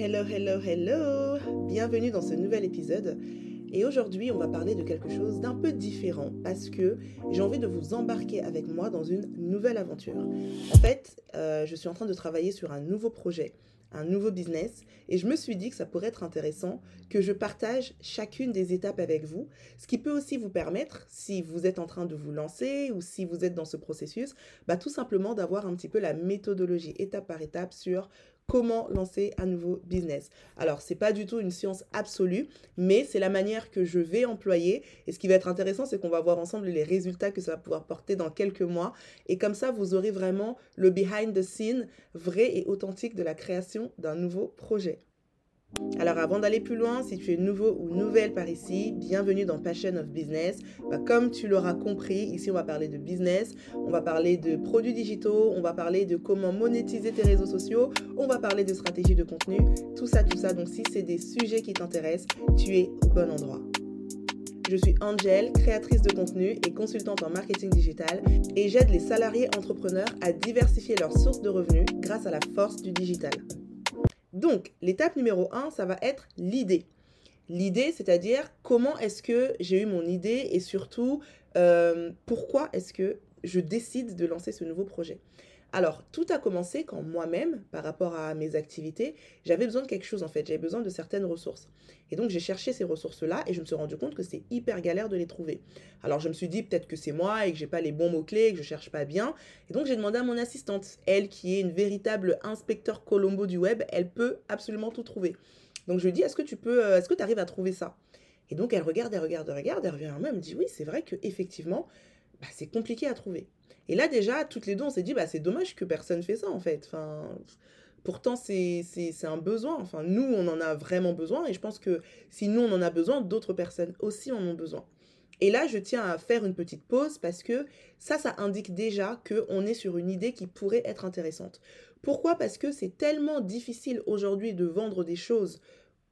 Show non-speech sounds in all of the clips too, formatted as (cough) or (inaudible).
Hello, hello, hello Bienvenue dans ce nouvel épisode. Et aujourd'hui, on va parler de quelque chose d'un peu différent parce que j'ai envie de vous embarquer avec moi dans une nouvelle aventure. En fait, euh, je suis en train de travailler sur un nouveau projet, un nouveau business, et je me suis dit que ça pourrait être intéressant que je partage chacune des étapes avec vous, ce qui peut aussi vous permettre, si vous êtes en train de vous lancer ou si vous êtes dans ce processus, bah, tout simplement d'avoir un petit peu la méthodologie étape par étape sur comment lancer un nouveau business. Alors, c'est pas du tout une science absolue, mais c'est la manière que je vais employer. Et ce qui va être intéressant, c'est qu'on va voir ensemble les résultats que ça va pouvoir porter dans quelques mois. Et comme ça, vous aurez vraiment le behind the scene vrai et authentique de la création d'un nouveau projet. Alors avant d'aller plus loin, si tu es nouveau ou nouvelle par ici, bienvenue dans Passion of Business. Bah, comme tu l'auras compris, ici on va parler de business, on va parler de produits digitaux, on va parler de comment monétiser tes réseaux sociaux, on va parler de stratégie de contenu, tout ça, tout ça. Donc si c'est des sujets qui t'intéressent, tu es au bon endroit. Je suis Angel, créatrice de contenu et consultante en marketing digital et j'aide les salariés entrepreneurs à diversifier leurs sources de revenus grâce à la force du digital. Donc, l'étape numéro 1, ça va être l'idée. L'idée, c'est-à-dire comment est-ce que j'ai eu mon idée et surtout euh, pourquoi est-ce que je décide de lancer ce nouveau projet? Alors, tout a commencé quand moi-même, par rapport à mes activités, j'avais besoin de quelque chose en fait, j'avais besoin de certaines ressources. Et donc, j'ai cherché ces ressources-là et je me suis rendu compte que c'est hyper galère de les trouver. Alors, je me suis dit peut-être que c'est moi et que j'ai pas les bons mots-clés, que je cherche pas bien. Et donc, j'ai demandé à mon assistante, elle qui est une véritable inspecteur Colombo du web, elle peut absolument tout trouver. Donc, je lui dis, est-ce que tu peux, euh, est-ce que tu arrives à trouver ça? Et donc, elle regarde, elle regarde, elle regarde, elle revient à moi, elle me dit, oui, c'est vrai que effectivement, bah, c'est compliqué à trouver. Et là, déjà, toutes les deux, on s'est dit, bah, c'est dommage que personne fait ça, en fait. Enfin, pourtant, c'est un besoin. Enfin, nous, on en a vraiment besoin. Et je pense que si nous, on en a besoin, d'autres personnes aussi en ont besoin. Et là, je tiens à faire une petite pause parce que ça, ça indique déjà qu'on est sur une idée qui pourrait être intéressante. Pourquoi? Parce que c'est tellement difficile aujourd'hui de vendre des choses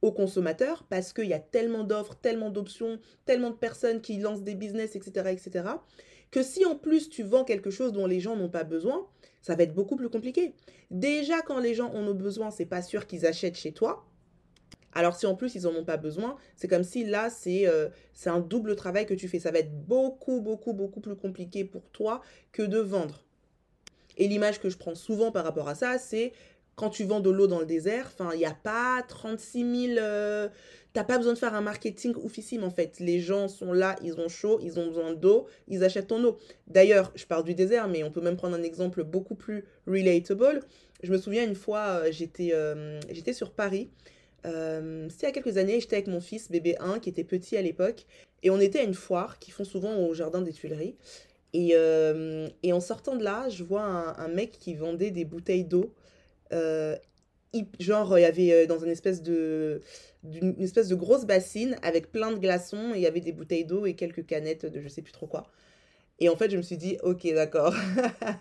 aux consommateurs parce qu'il y a tellement d'offres, tellement d'options, tellement de personnes qui lancent des business, etc., etc., que si en plus tu vends quelque chose dont les gens n'ont pas besoin, ça va être beaucoup plus compliqué. Déjà, quand les gens en ont besoin, c'est pas sûr qu'ils achètent chez toi. Alors si en plus ils en ont pas besoin, c'est comme si là c'est euh, c'est un double travail que tu fais. Ça va être beaucoup beaucoup beaucoup plus compliqué pour toi que de vendre. Et l'image que je prends souvent par rapport à ça, c'est quand tu vends de l'eau dans le désert, enfin, il n'y a pas 36 000... Euh, t'as pas besoin de faire un marketing oufissime, en fait. Les gens sont là, ils ont chaud, ils ont besoin d'eau, ils achètent ton eau. D'ailleurs, je parle du désert, mais on peut même prendre un exemple beaucoup plus relatable. Je me souviens une fois, euh, j'étais euh, j'étais sur Paris. C'était il y a quelques années, j'étais avec mon fils, bébé 1, qui était petit à l'époque. Et on était à une foire qu'ils font souvent au jardin des Tuileries. Et, et en sortant de là, je vois un, mec qui vendait des bouteilles d'eau euh, genre, il y avait euh, dans une espèce de, d'une espèce de grosse bassine avec plein de glaçons il y avait des bouteilles d'eau et quelques canettes de je sais plus trop quoi. Et en fait, je me suis dit, ok, d'accord.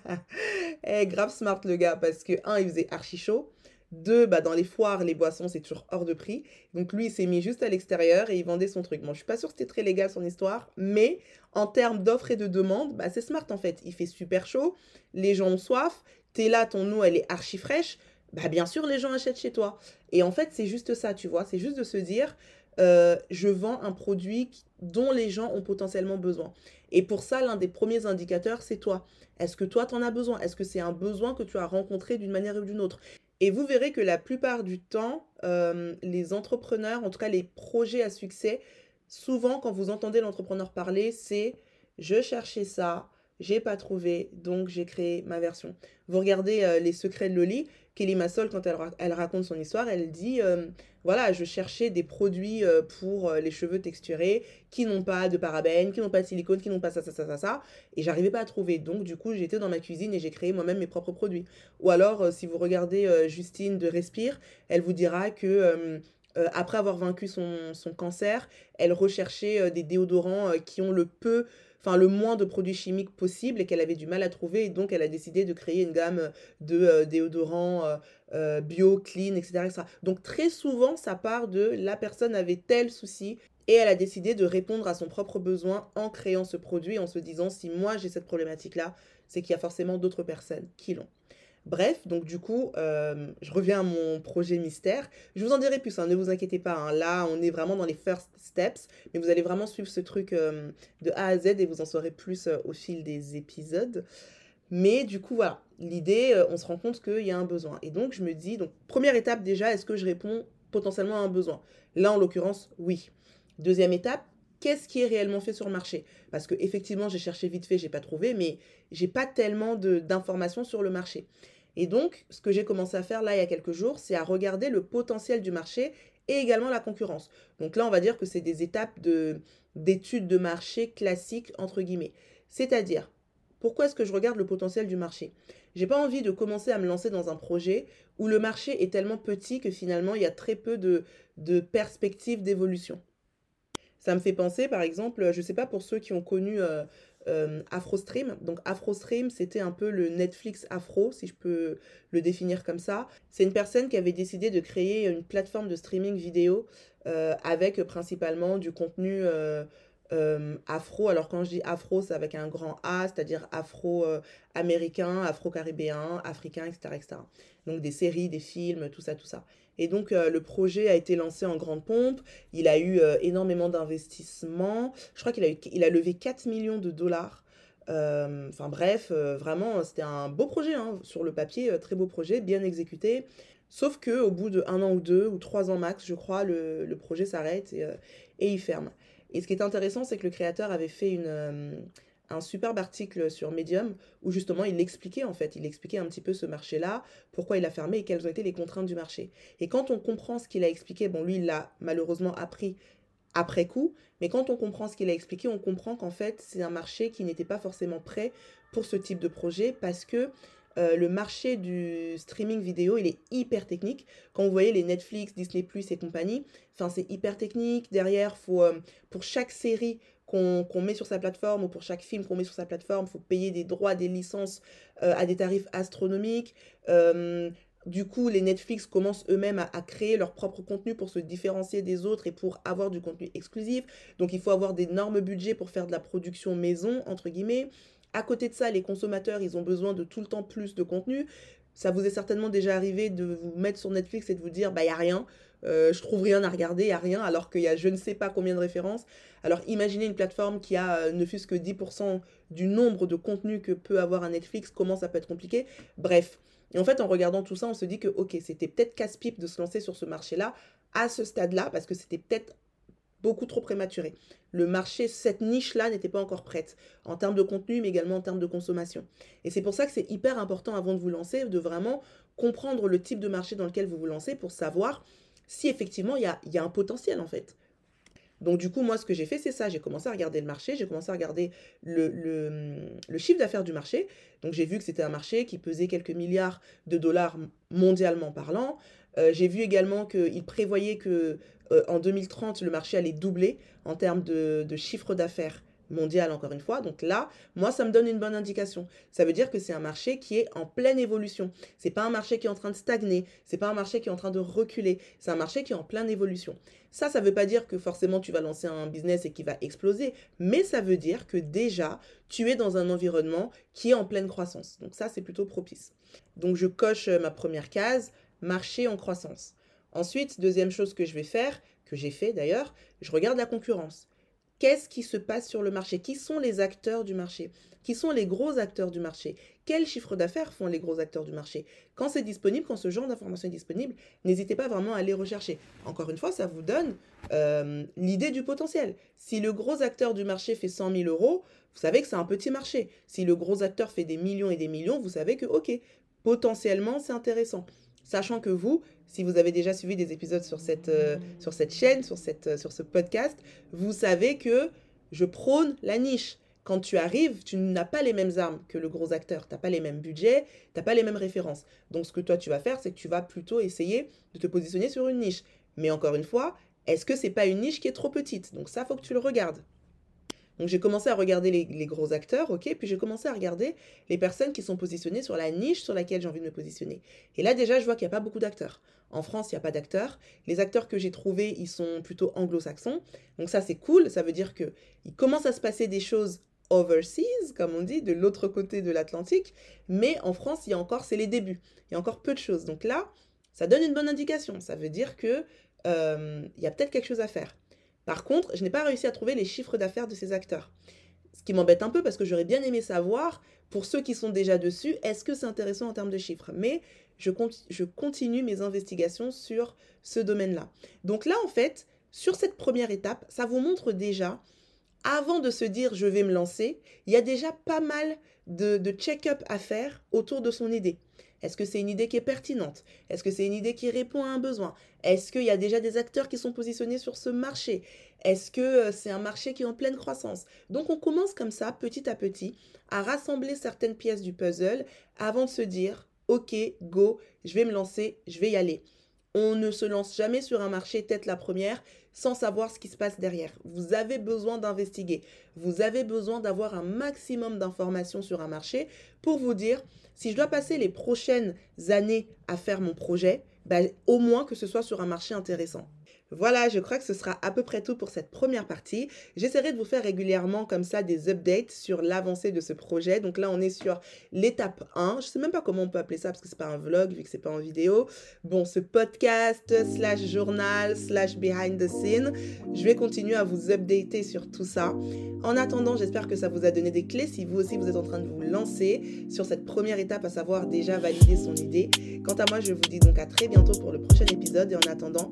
(laughs) eh, grave smart le gars, parce que, un, il faisait archi chaud. Deux, bah, dans les foires, les boissons, c'est toujours hors de prix. Donc lui, il s'est mis juste à l'extérieur et il vendait son truc. Bon, je suis pas sûre que c'était très légal son histoire, mais en termes d'offres et de demande, bah, c'est smart en fait. Il fait super chaud, les gens ont soif, t'es là, ton eau, elle est archi fraîche, bah bien sûr, les gens achètent chez toi. Et en fait, c'est juste ça, tu vois. C'est juste de se dire, euh, je vends un produit dont les gens ont potentiellement besoin. Et pour ça, l'un des premiers indicateurs, c'est toi. Est-ce que toi, tu en as besoin? Est-ce que c'est un besoin que tu as rencontré d'une manière ou d'une autre? Et vous verrez que la plupart du temps, euh, les entrepreneurs, en tout cas les projets à succès, souvent quand vous entendez l'entrepreneur parler, c'est je cherchais ça, j'ai pas trouvé, donc j'ai créé ma version. Vous regardez euh, Les Secrets de Loli, Kelly Massol, quand elle, elle raconte son histoire, elle dit euh, Voilà, je cherchais des produits euh, pour les cheveux texturés qui n'ont pas de parabènes, qui n'ont pas de silicone, qui n'ont pas ça, ça, ça, ça, ça, et j'arrivais pas à trouver. Donc, du coup, j'étais dans ma cuisine et j'ai créé moi-même mes propres produits. Ou alors, si vous regardez Justine de Respire, elle vous dira que. après avoir vaincu son, son, cancer, elle recherchait des déodorants qui ont le peu enfin le moins de produits chimiques possible et qu'elle avait du mal à trouver et donc elle a décidé de créer une gamme de euh, déodorants euh, euh, bio, clean, etc., Donc très souvent ça part de la personne avait tel souci et elle a décidé de répondre à son propre besoin en créant ce produit en se disant si moi j'ai cette problématique là c'est qu'il y a forcément d'autres personnes qui l'ont. Bref, donc du coup, euh, je reviens à mon projet mystère. Je vous en dirai plus, hein, ne vous inquiétez pas. Hein. Là, on est vraiment dans les first steps, mais vous allez vraiment suivre ce truc euh, de A à Z et vous en saurez plus euh, au fil des épisodes. Mais du coup, voilà, l'idée, on se rend compte qu'il y a un besoin. Et donc, je me dis, donc, première étape déjà, est-ce que je réponds potentiellement à un besoin? Là, en l'occurrence, oui. Deuxième étape, qu'est-ce qui est réellement fait sur le marché? Parce que effectivement, j'ai cherché vite fait, j'ai pas trouvé, mais j'ai pas tellement d'informations sur le marché. Et donc, ce que j'ai commencé à faire là il y a quelques jours, c'est à regarder le potentiel du marché et également la concurrence. Donc là, on va dire que c'est des étapes de d'études de marché classiques entre guillemets. C'est-à-dire, pourquoi est-ce que je regarde le potentiel du marché? J'ai pas envie de commencer à me lancer dans un projet où le marché est tellement petit que finalement il y a très peu de, de perspectives d'évolution. Ça me fait penser, par exemple, je ne sais pas pour ceux qui ont connu euh, euh, AfroStream. Donc AfroStream, c'était un peu le Netflix afro, si je peux le définir comme ça. C'est une personne qui avait décidé de créer une plateforme de streaming vidéo euh, avec principalement du contenu euh, afro. Alors quand je dis afro, c'est avec un grand A, c'est-à-dire afro-américain, afro-caribéen, africain, etc., etc. Donc des séries, des films, tout ça, tout ça. Et donc, euh, le projet a été lancé en grande pompe. Il a eu euh, énormément d'investissements. Je crois qu'il a, levé 4 millions de dollars. Euh, enfin bref, vraiment, c'était un beau projet hein, sur le papier, très beau projet, bien exécuté. Sauf que au bout de un an ou deux ou trois ans max, je crois, le, projet s'arrête et, il ferme. Et ce qui est intéressant, c'est que le créateur avait fait une, un superbe article sur Medium où justement il expliquait en fait, il expliquait un petit peu ce marché-là, pourquoi il a fermé et quelles ont été les contraintes du marché. Et quand on comprend ce qu'il a expliqué, bon lui il l'a malheureusement appris après coup, mais quand on comprend ce qu'il a expliqué, on comprend qu'en fait c'est un marché qui n'était pas forcément prêt pour ce type de projet parce que euh, le marché du streaming vidéo, il est hyper technique. Quand vous voyez les Netflix, Disney ⁇ et compagnie, enfin c'est hyper technique. Derrière, faut, euh, pour chaque série, qu'on met sur sa plateforme ou pour chaque film qu'on met sur sa plateforme, il faut payer des droits, des licences euh, à des tarifs astronomiques. Du coup, les Netflix commencent eux-mêmes à, créer leur propre contenu pour se différencier des autres et pour avoir du contenu exclusif. Donc, il faut avoir d'énormes budgets pour faire de la production maison, entre guillemets. À côté de ça, les consommateurs, ils ont besoin de tout le temps plus de contenu. Ça vous est certainement déjà arrivé de vous mettre sur Netflix et de vous dire, bah, il a rien. Euh, je trouve rien à regarder, il n'y a rien, alors qu'il y a je ne sais pas combien de références. Alors imaginez une plateforme qui a euh, ne fût-ce que 10% du nombre de contenus que peut avoir un Netflix, comment ça peut être compliqué? Bref. Et en fait, en regardant tout ça, on se dit que, ok, c'était peut-être casse-pipe de se lancer sur ce marché-là, à ce stade-là, parce que c'était peut-être beaucoup trop prématuré. Le marché, cette niche-là n'était pas encore prête, en termes de contenu, mais également en termes de consommation. Et c'est pour ça que c'est hyper important avant de vous lancer, de vraiment comprendre le type de marché dans lequel vous vous lancez pour savoir si effectivement il y a, un potentiel en fait. Donc du coup, moi, ce que j'ai fait, c'est ça. J'ai commencé à regarder le marché, j'ai commencé à regarder le, chiffre d'affaires du marché. Donc j'ai vu que c'était un marché qui pesait quelques milliards de dollars mondialement parlant. Euh, j'ai vu également qu'il prévoyait que euh, en 2030, le marché allait doubler en termes de, chiffre d'affaires mondiale encore une fois. Donc là, moi, ça me donne une bonne indication. Ça veut dire que c'est un marché qui est en pleine évolution. C'est pas un marché qui est en train de stagner. C'est pas un marché qui est en train de reculer. C'est un marché qui est en pleine évolution. Ça, ça veut pas dire que forcément tu vas lancer un business et qui va exploser, mais ça veut dire que déjà tu es dans un environnement qui est en pleine croissance. Donc ça, c'est plutôt propice. Donc je coche euh, ma première case, marché en croissance. Ensuite, deuxième chose que je vais faire, que j'ai fait d'ailleurs, je regarde la concurrence. Qu'est-ce qui se passe sur le marché? Qui sont les acteurs du marché? Qui sont les gros acteurs du marché? Quel chiffre d'affaires font les gros acteurs du marché? Quand c'est disponible, quand ce genre d'information est disponible, n'hésitez pas vraiment à aller rechercher. Encore une fois, ça vous donne euh, l'idée du potentiel. Si le gros acteur du marché fait 100 000 euros, vous savez que c'est un petit marché. Si le gros acteur fait des millions et des millions, vous savez que, ok, potentiellement, c'est intéressant. Sachant que vous, si vous avez déjà suivi des épisodes sur cette, euh, sur cette chaîne, sur, cette, euh, sur ce podcast, vous savez que je prône la niche. Quand tu arrives, tu n'as pas les mêmes armes que le gros acteur, tu n'as pas les mêmes budgets, tu n'as pas les mêmes références. Donc ce que toi tu vas faire, c'est que tu vas plutôt essayer de te positionner sur une niche. Mais encore une fois, est-ce que c'est pas une niche qui est trop petite? Donc ça, faut que tu le regardes. Donc j'ai commencé à regarder les, gros acteurs, ok, puis j'ai commencé à regarder les personnes qui sont positionnées sur la niche sur laquelle j'ai envie de me positionner. Et là déjà, je vois qu'il n'y a pas beaucoup d'acteurs. En France, il n'y a pas d'acteurs. Les acteurs que j'ai trouvés, ils sont plutôt anglo-saxons. Donc ça, c'est cool. Ça veut dire que il commence à se passer des choses overseas, comme on dit, de l'autre côté de l'Atlantique. Mais en France, il y a encore, c'est les débuts. Il y a encore peu de choses. Donc là, ça donne une bonne indication. Ça veut dire que euh, il y a peut-être quelque chose à faire. Par contre, je n'ai pas réussi à trouver les chiffres d'affaires de ces acteurs. Ce qui m'embête un peu parce que j'aurais bien aimé savoir, pour ceux qui sont déjà dessus, est-ce que c'est intéressant en termes de chiffres? Mais je, je continue mes investigations sur ce domaine-là. Donc là, en fait, sur cette première étape, ça vous montre déjà avant de se dire je vais me lancer, il y a déjà pas mal de, check-up à faire autour de son idée. Est-ce que c'est une idée qui est pertinente? Est-ce que c'est une idée qui répond à un besoin? Est-ce qu'il y a déjà des acteurs qui sont positionnés sur ce marché? Est-ce que euh, c'est un marché qui est en pleine croissance? Donc on commence comme ça, petit à petit, à rassembler certaines pièces du puzzle avant de se dire, ok, go, je vais me lancer, je vais y aller. On ne se lance jamais sur un marché tête la première sans savoir ce qui se passe derrière. Vous avez besoin d'investiguer. Vous avez besoin d'avoir un maximum d'informations sur un marché pour vous dire si je dois passer les prochaines années à faire mon projet, ben, au moins que ce soit sur un marché intéressant. Voilà, je crois que ce sera à peu près tout pour cette première partie. J'essaierai de vous faire régulièrement comme ça des updates sur l'avancée de ce projet. Donc là, on est sur l'étape 1. Je sais même pas comment on peut appeler ça parce que c'est pas un vlog vu que c'est pas en vidéo. Bon, ce podcast slash journal slash behind the scene. Je vais continuer à vous updater sur tout ça. En attendant, j'espère que ça vous a donné des clés si vous aussi vous êtes en train de vous lancer sur cette première étape, à savoir déjà valider son idée. Quant à moi, je vous dis donc à très bientôt pour le prochain épisode et en attendant,